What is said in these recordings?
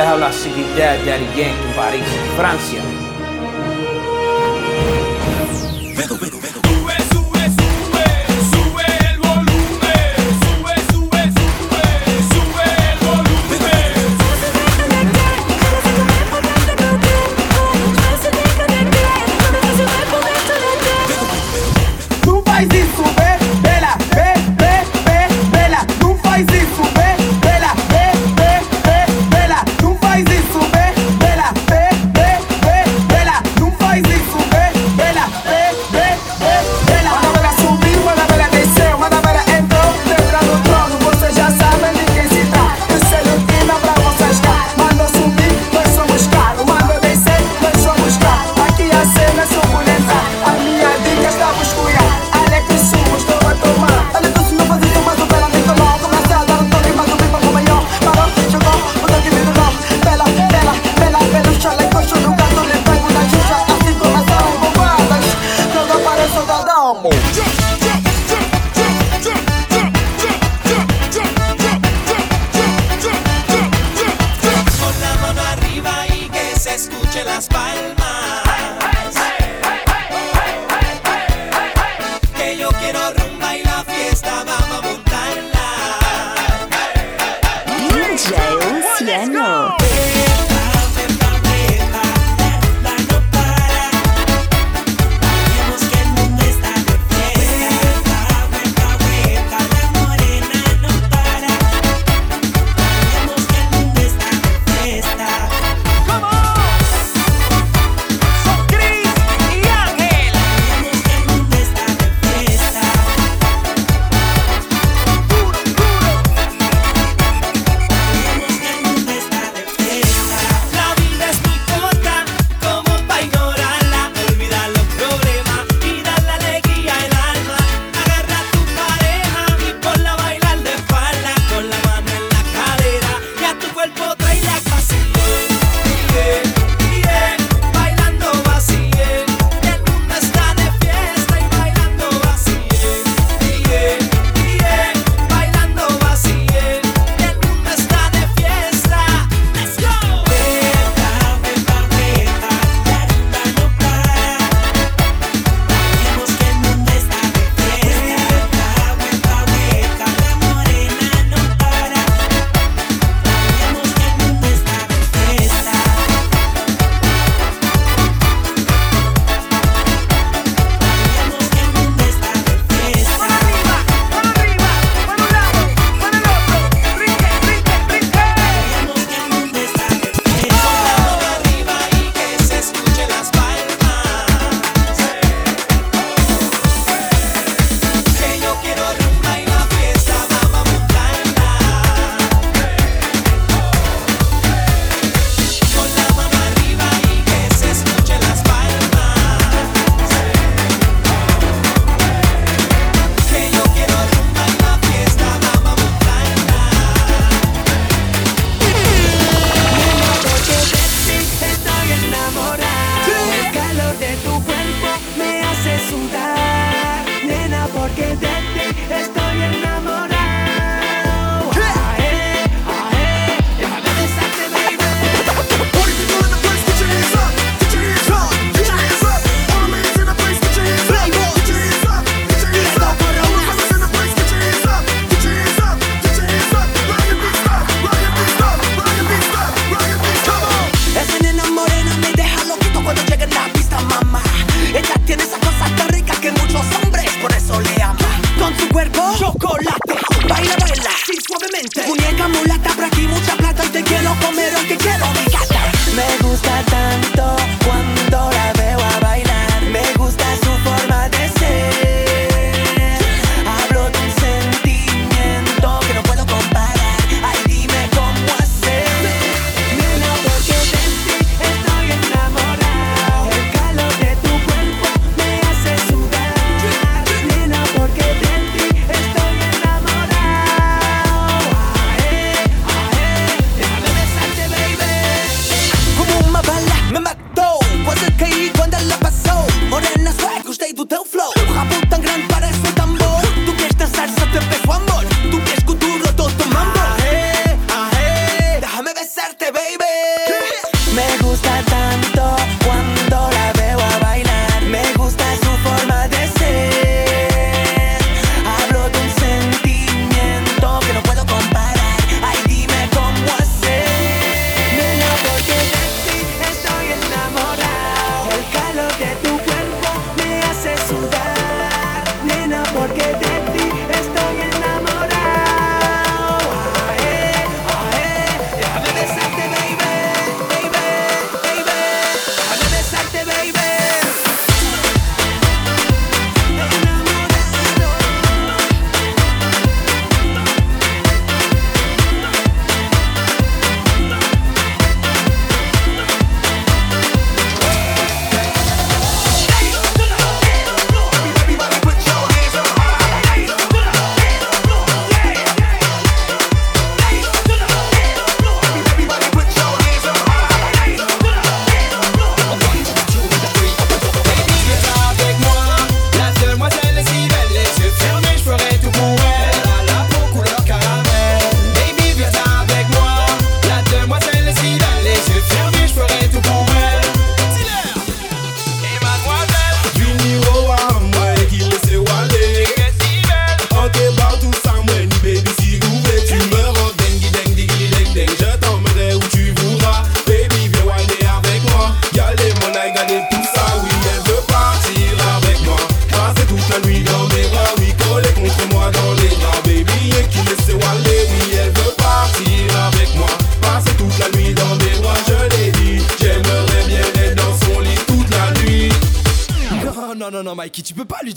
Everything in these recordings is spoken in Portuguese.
les habla Siggy Dad, Daddy Yankee en París, Francia.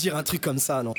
Dire un truc comme ça, non.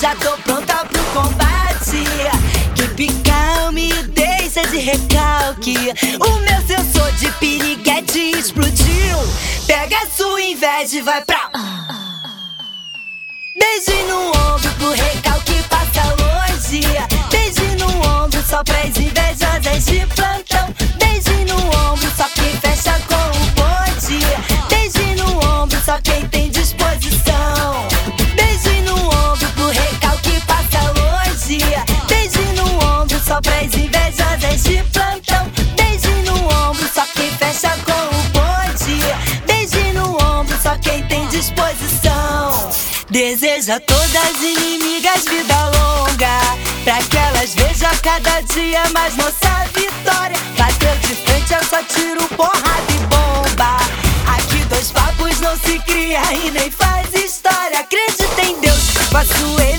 Já tô pronta pro combate. Que picar me deixa de recalque. O meu sensor de piriguete explodiu. Pega sua inveja e vai pra. Beijo no ombro pro recalque passa longe. Beijo no ombro só pras invejosas A todas as inimigas vida longa. Pra que elas vejam cada dia mais nossa vitória. Bateu de frente, eu só tiro porrada e bomba. Aqui dois papos não se cria e nem faz história. Acredita em Deus, faço ele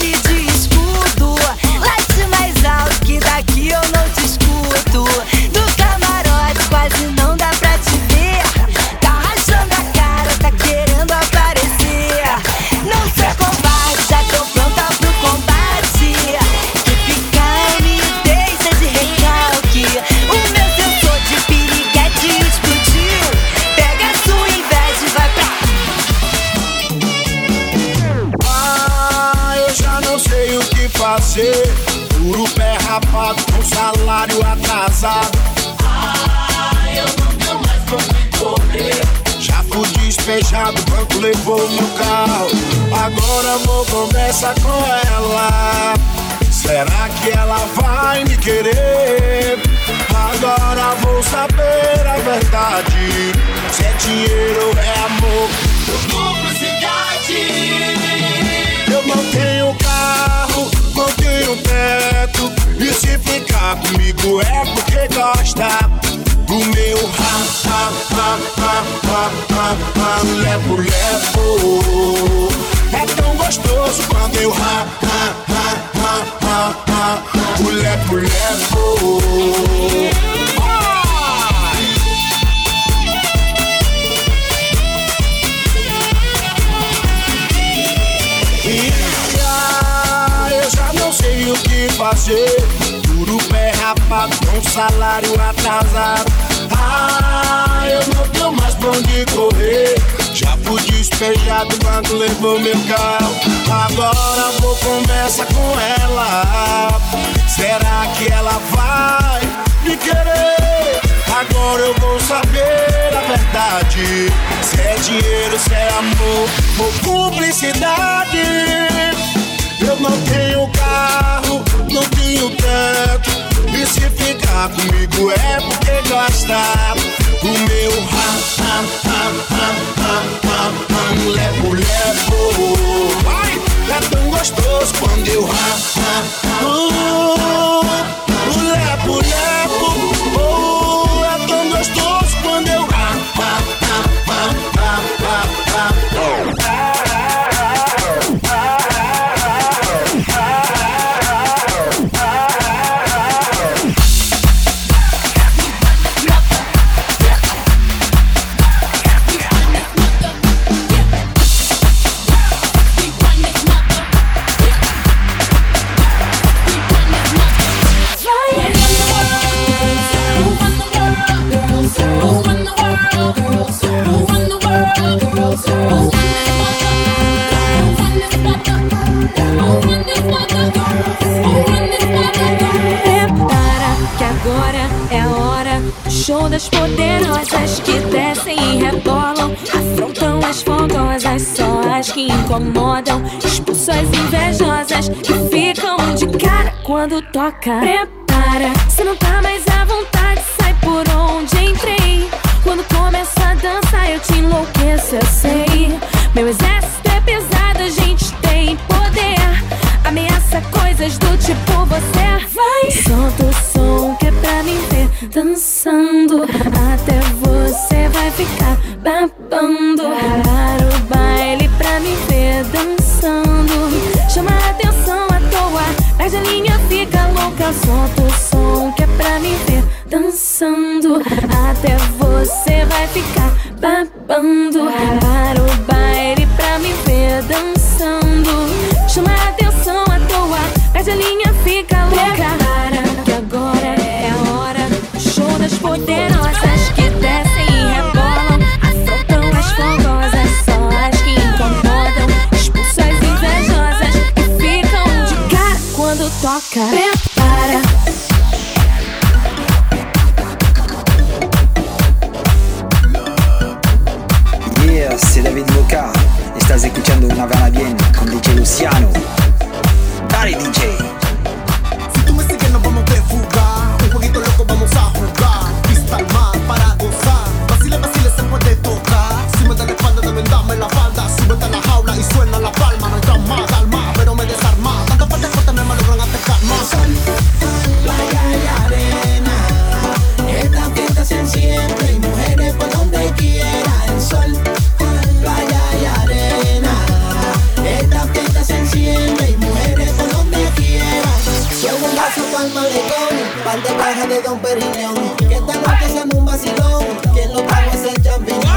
Ah, eu tenho mais pra onde correr. Já fui despejado, o banco levou meu carro. Agora vou conversar com ela. Será que ela vai me querer? Agora vou saber a verdade. Se é dinheiro ou é amor. Eu gosta do meu ha, ha, ha, ha, ha, ha, ha, lepo, lepo. É tão gostoso quando eu ha, ha, ha, ha, ha, ha, o lepo. Vai! E já, eu já não sei o que fazer. Com salário atrasado. Ah, eu não tenho mais pra onde correr. Já fui despejado, o banco levou meu carro. Agora vou conversar com ela. Será que ela vai me querer? Agora eu vou saber a verdade. Se é dinheiro, se é amor ou cumplicidade. Eu não tenho carro, não tenho teto. E se ficar comigo é porque gosta do meu ha, ha, ha, ha, ha, ha, ha, lepo, lepo. Vai, é tão gostoso quando eu ha, ha, ha, uh, o lepo, lepo. Oh, é tão gostoso das poderosas que descem e rebolam, afrontam as fondosas, só as que incomodam, expulsam as invejosas que ficam de cara quando toca. Prepara, se não tá mais à vontade, sai por onde entrei. Quando começa a dança, eu te enlouqueço, eu sei. Meu exército é pesado, a gente tem poder. Ameaça coisas do tipo você vai. Solta o som que é pra mim ver dançando. Até você vai ficar babando. Para o baile pra me ver dançando. Chama a atenção à toa, Mas a linha, fica louca. Solta o som que é pra me ver dançando. Até você vai ficar babando. Para o blocca. Prepara. Yeah, c'est David Boca. Estás escuchando una gana bien con DJ Luciano. Dale DJ. baja de Don Periñón. Que esta noche seamos un vacilón. Quien lo trajo es el champiñón.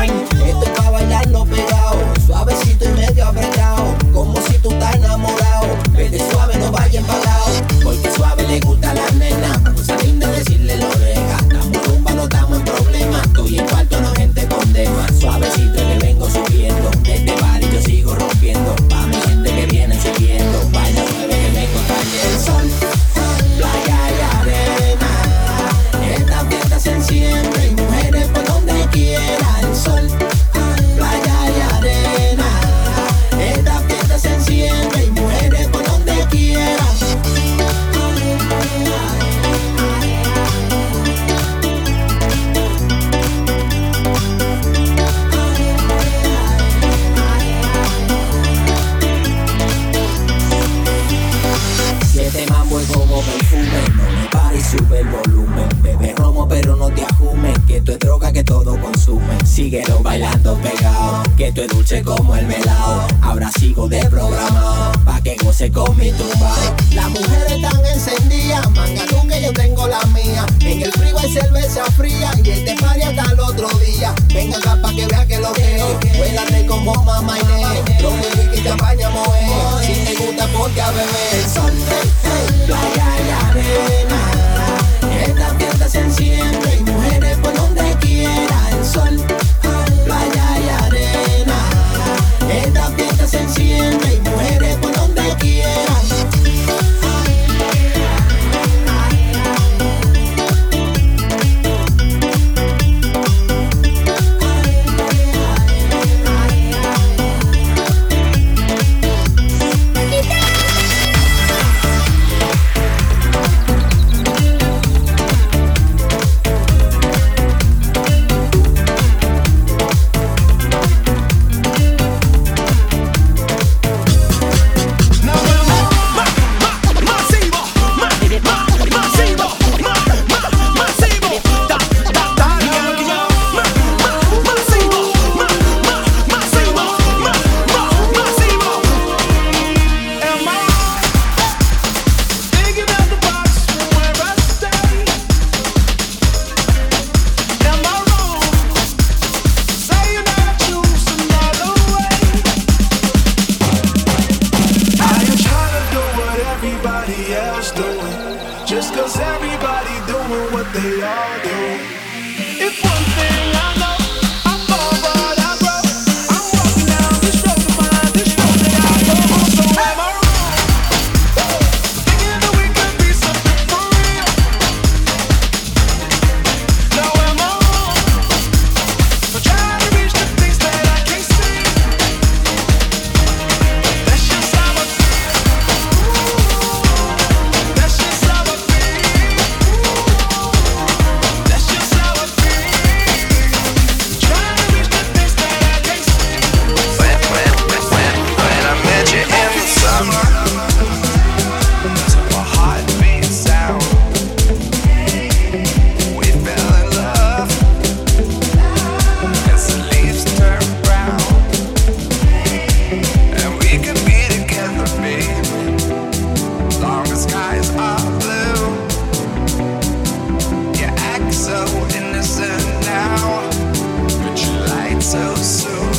So soon.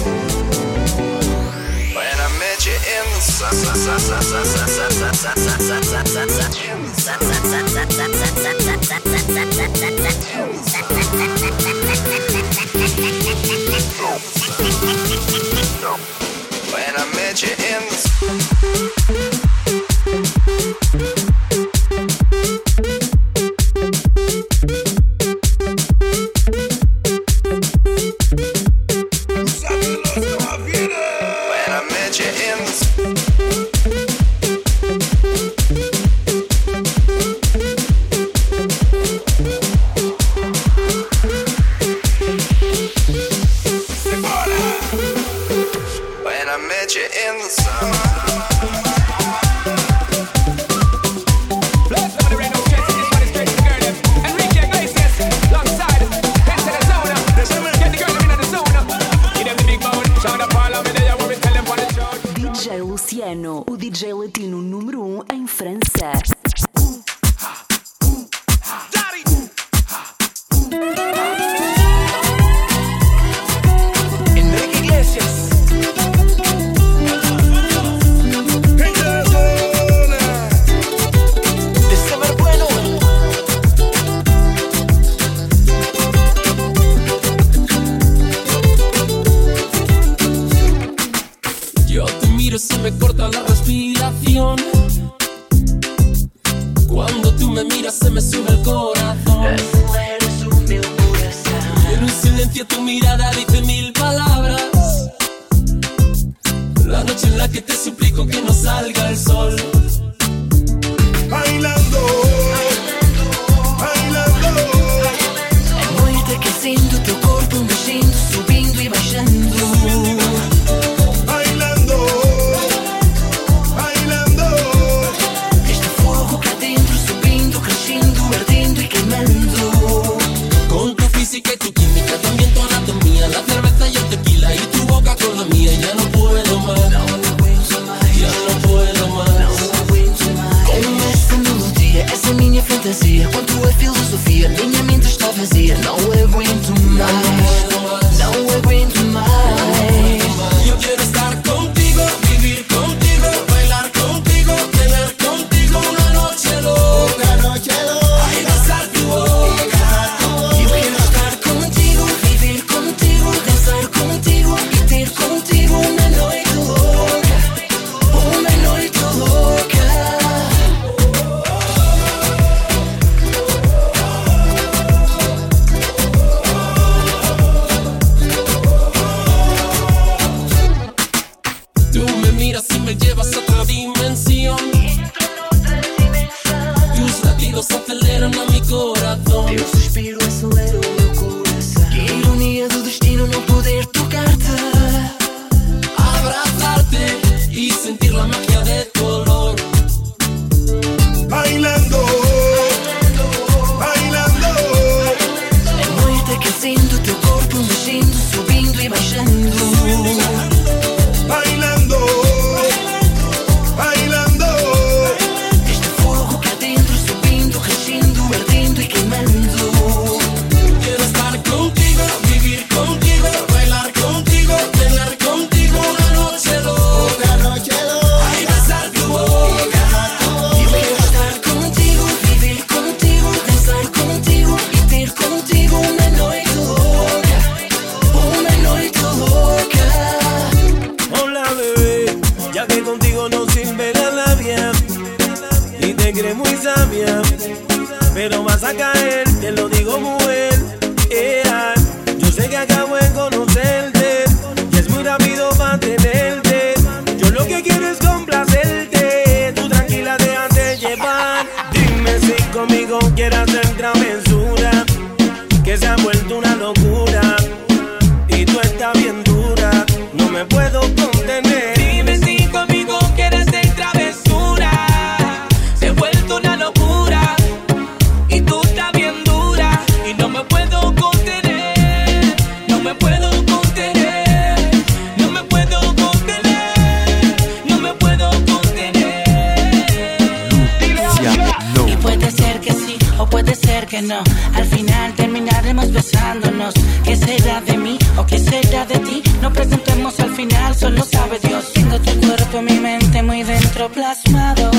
When I met you in the sun, sinto subir. pero vas a caer, te lo digo muy que no. Al final terminaremos besándonos. ¿Qué será de mí o qué será de ti? No preguntemos al final, solo sabe Dios. Tengo tu cuerpo, mi mente muy dentro plasmado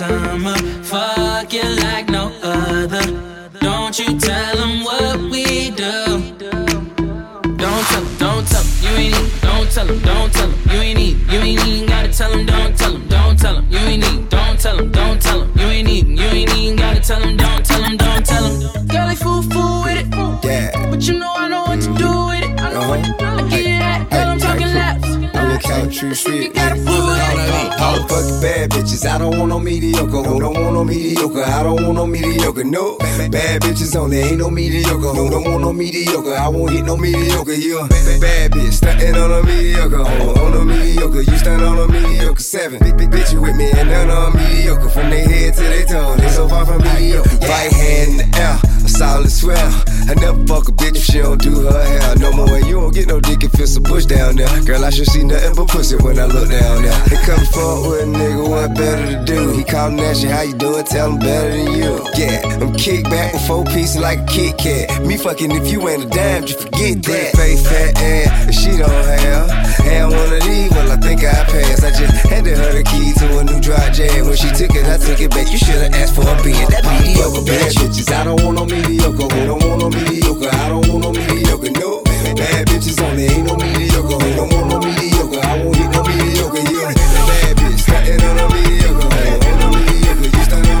summer, fuck like no other. Don't you tell them what we do. Don't tell them, don't tell them, you ain't need, don't tell them, don't tell them, you ain't need, you ain't even gotta tell them, don't tell them, don't tell them, you ain't need, don't tell them, don't tell them, you ain't need, you ain't even gotta tell them, I'm the count true shit. All the fucking bad bitches. I don't want no mediocre. Who don't want no mediocre? I don't want no mediocre. No. Bad bitches only. Ain't no mediocre. No, don't want no mediocre? I won't hit no mediocre. A bad bitch. Stuntin' on a mediocre. Oh, oh, on, on a mediocre. You stand on a mediocre. Seven. Big, big bitch you with me and none on mediocre. From their head to their toe. They so far from mediocre. Right hand in the air. A solid swell. I never fuck a bitch if she don't do her hair. No more. And you don't get no dick if it's a bush down there. Girl, I should see nothing but pussy when I look down there. They come fuck with a nigga, what better to do? He callin' that shit, how you doing? Tell him better than you. Yeah, I'm kick back with four pieces like a Kit Kat. Me fucking if you ain't a dime, just forget that. Face fat ass, and she don't have. Had one of these, well, I think I passed. I just handed her the key to a new dry jam. When she took it, I took it back. You should've asked for a being that mediocre bad bitches. I don't want no mediocre, who don't want no mediocre? I don't want no mediocre, no. Bad bitches only, ain't no mediocre, who don't want no mediocre? I won't hit no mediocre, yeah. Bad bitch, stuntin' on a mediocre, who on a mediocre? You stuntin'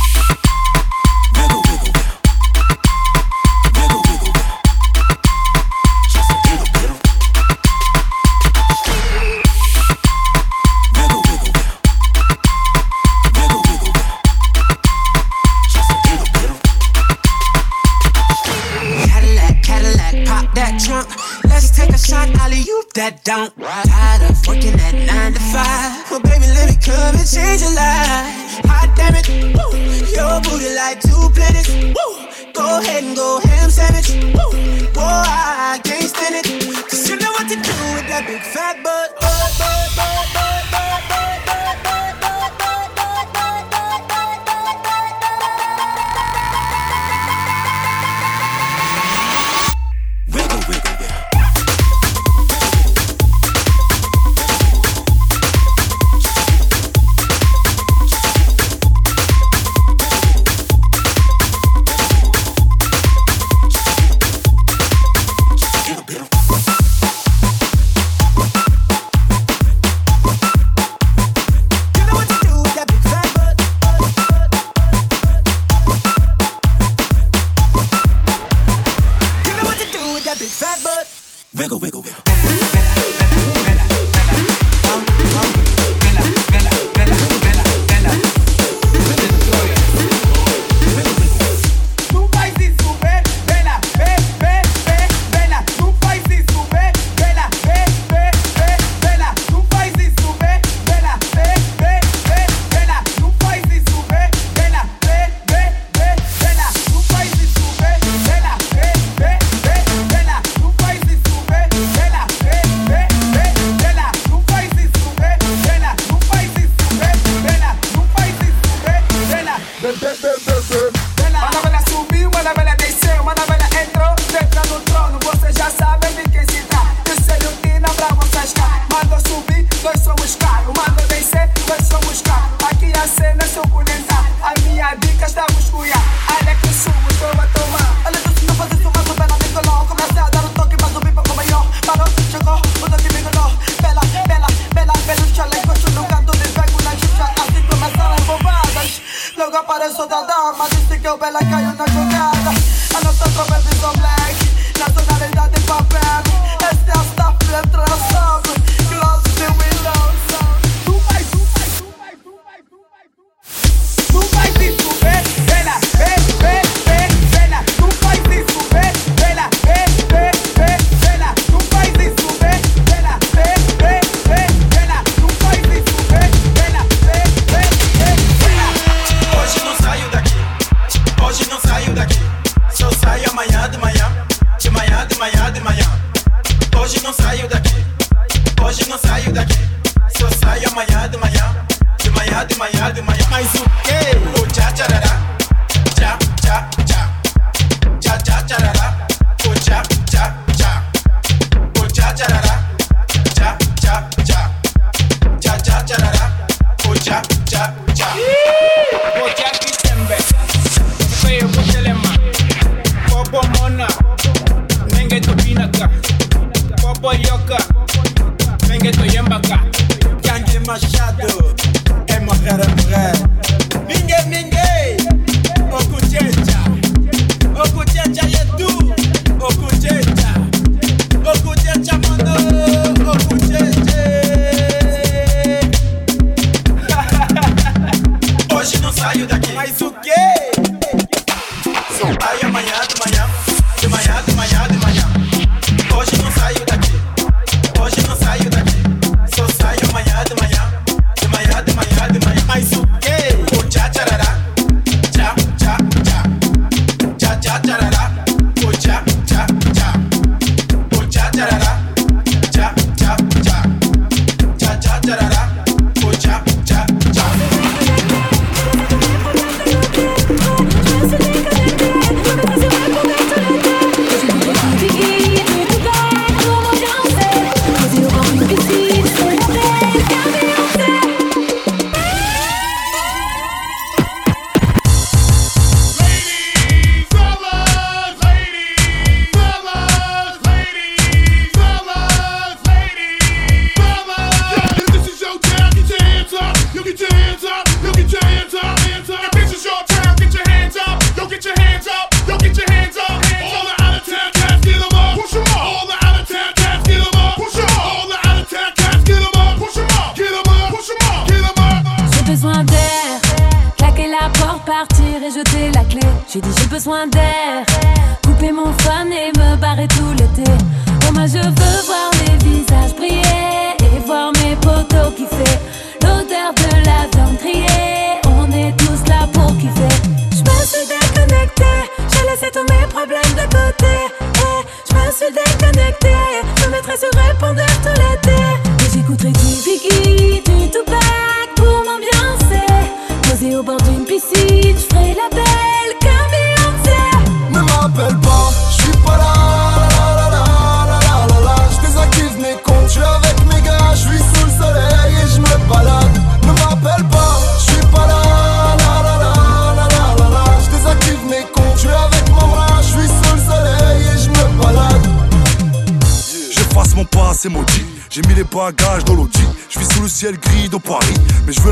don't. Tired of working at nine to five. Well, baby, let me come and change your life. Hot damn it, woo. Your booty like two planets. Woo. Go ahead and go ham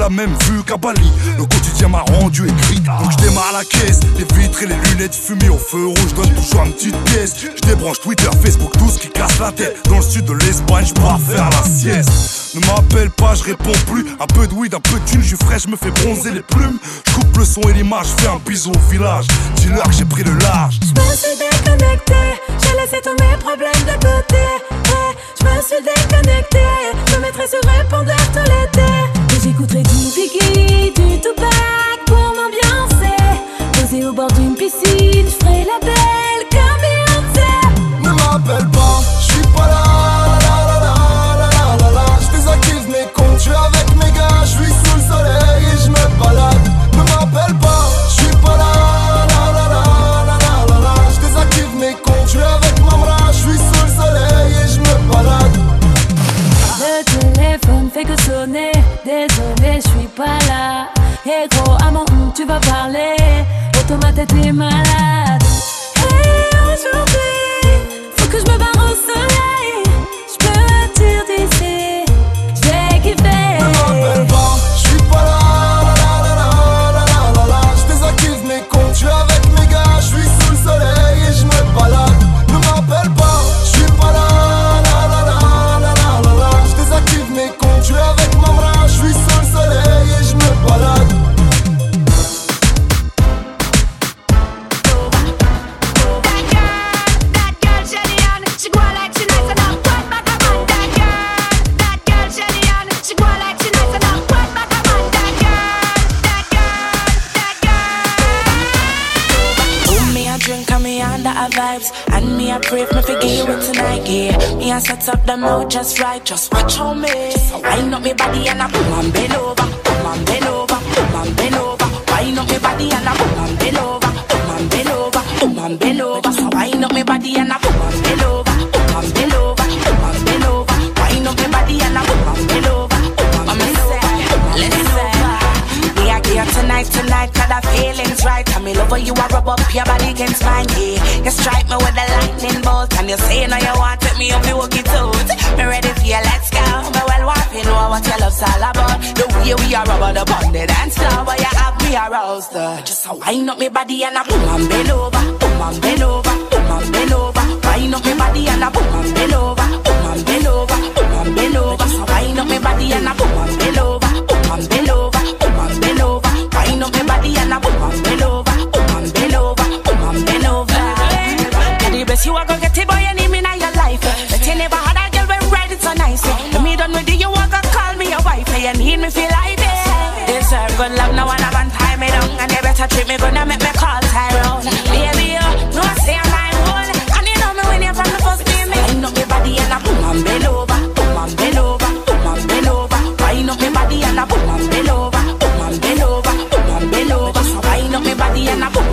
même vu qu'à Bali. Le quotidien m'a rendu écrit, donc je démarre la caisse. Les vitres et les lunettes fumées au feu rouge, donne toujours une petite pièce. Je débranche Twitter, Facebook, tout ce qui casse la tête. Dans le sud de l'Espagne, je pars faire la sieste. Ne m'appelle pas, je réponds plus. Un peu de weed, un peu de je suis je me fais bronzer les plumes. Je coupe le son et l'image, fais un bisou au village. Dis-leur que j'ai pris le large. Je me suis déconnecté, j'ai laissé tous mes problèmes de côté. Je me suis déconnecté, je me mettrai sur répondeur tout l'été. J'écouterai du Biggie, du Tupac pour m'ambiancer. Posé au bord d'une piscine, je ferai la belle comme Beyoncé. Ne m'appelle pas. désolé, je suis pas là. Et gros amant, tu vas parler. Automate, t'es malade. Hey, oh, un jour, body and a body and a book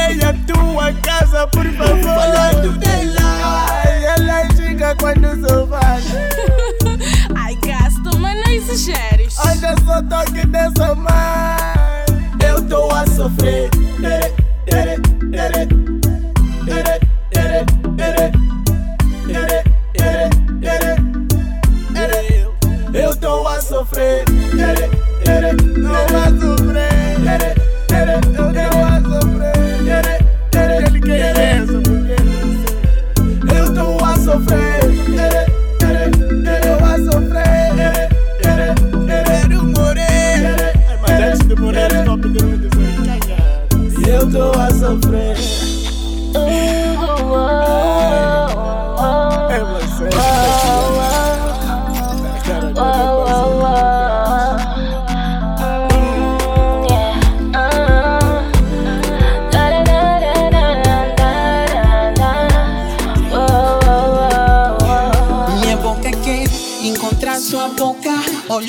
leia é a tua casa, por favor. Falando dela. Ai, ela chega quando sou Ai, gasto, mas não exageres. Olha só toque dessa mãe. Eu tô a sofrer.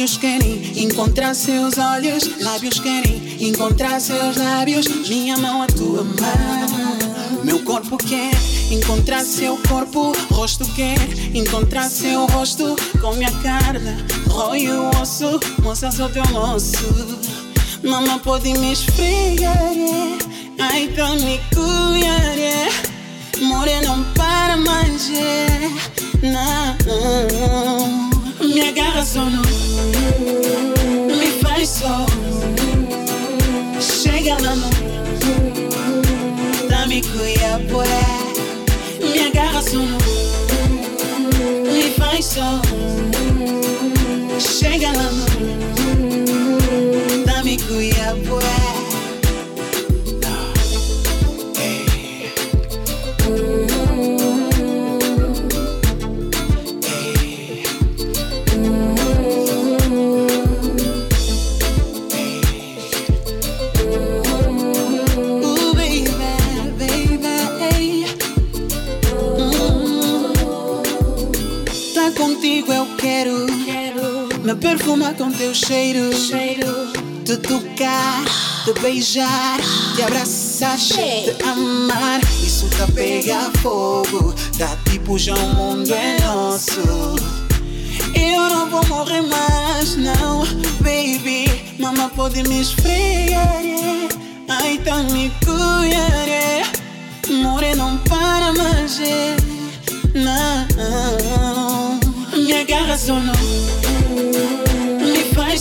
olhos querem encontrar seus olhos, lábios querem encontrar seus lábios, minha mão a tua mão. Meu corpo quer encontrar seu corpo, rosto quer encontrar seu rosto, com minha carne, roi o osso, moça sou teu moço. Mama pode me esfregar, é. ai então me cuidar. É. More não para manjar, é. não. Me agarra só no Mi fai sol, chega lá mão, dá-me cuiapué, me agarra sono. Me faz sol, chega na mão, dá-me cuiapué. teu cheiro, cheiro. Te tocar, te beijar, te abraçar, hey. te amar. Isso tá pega fogo, tá tipo já o mundo é nosso. Eu não vou morrer mais, não, baby. Mama pode me esfriar, ai tá me cuidar. More não para mais, não. Me agarra só não.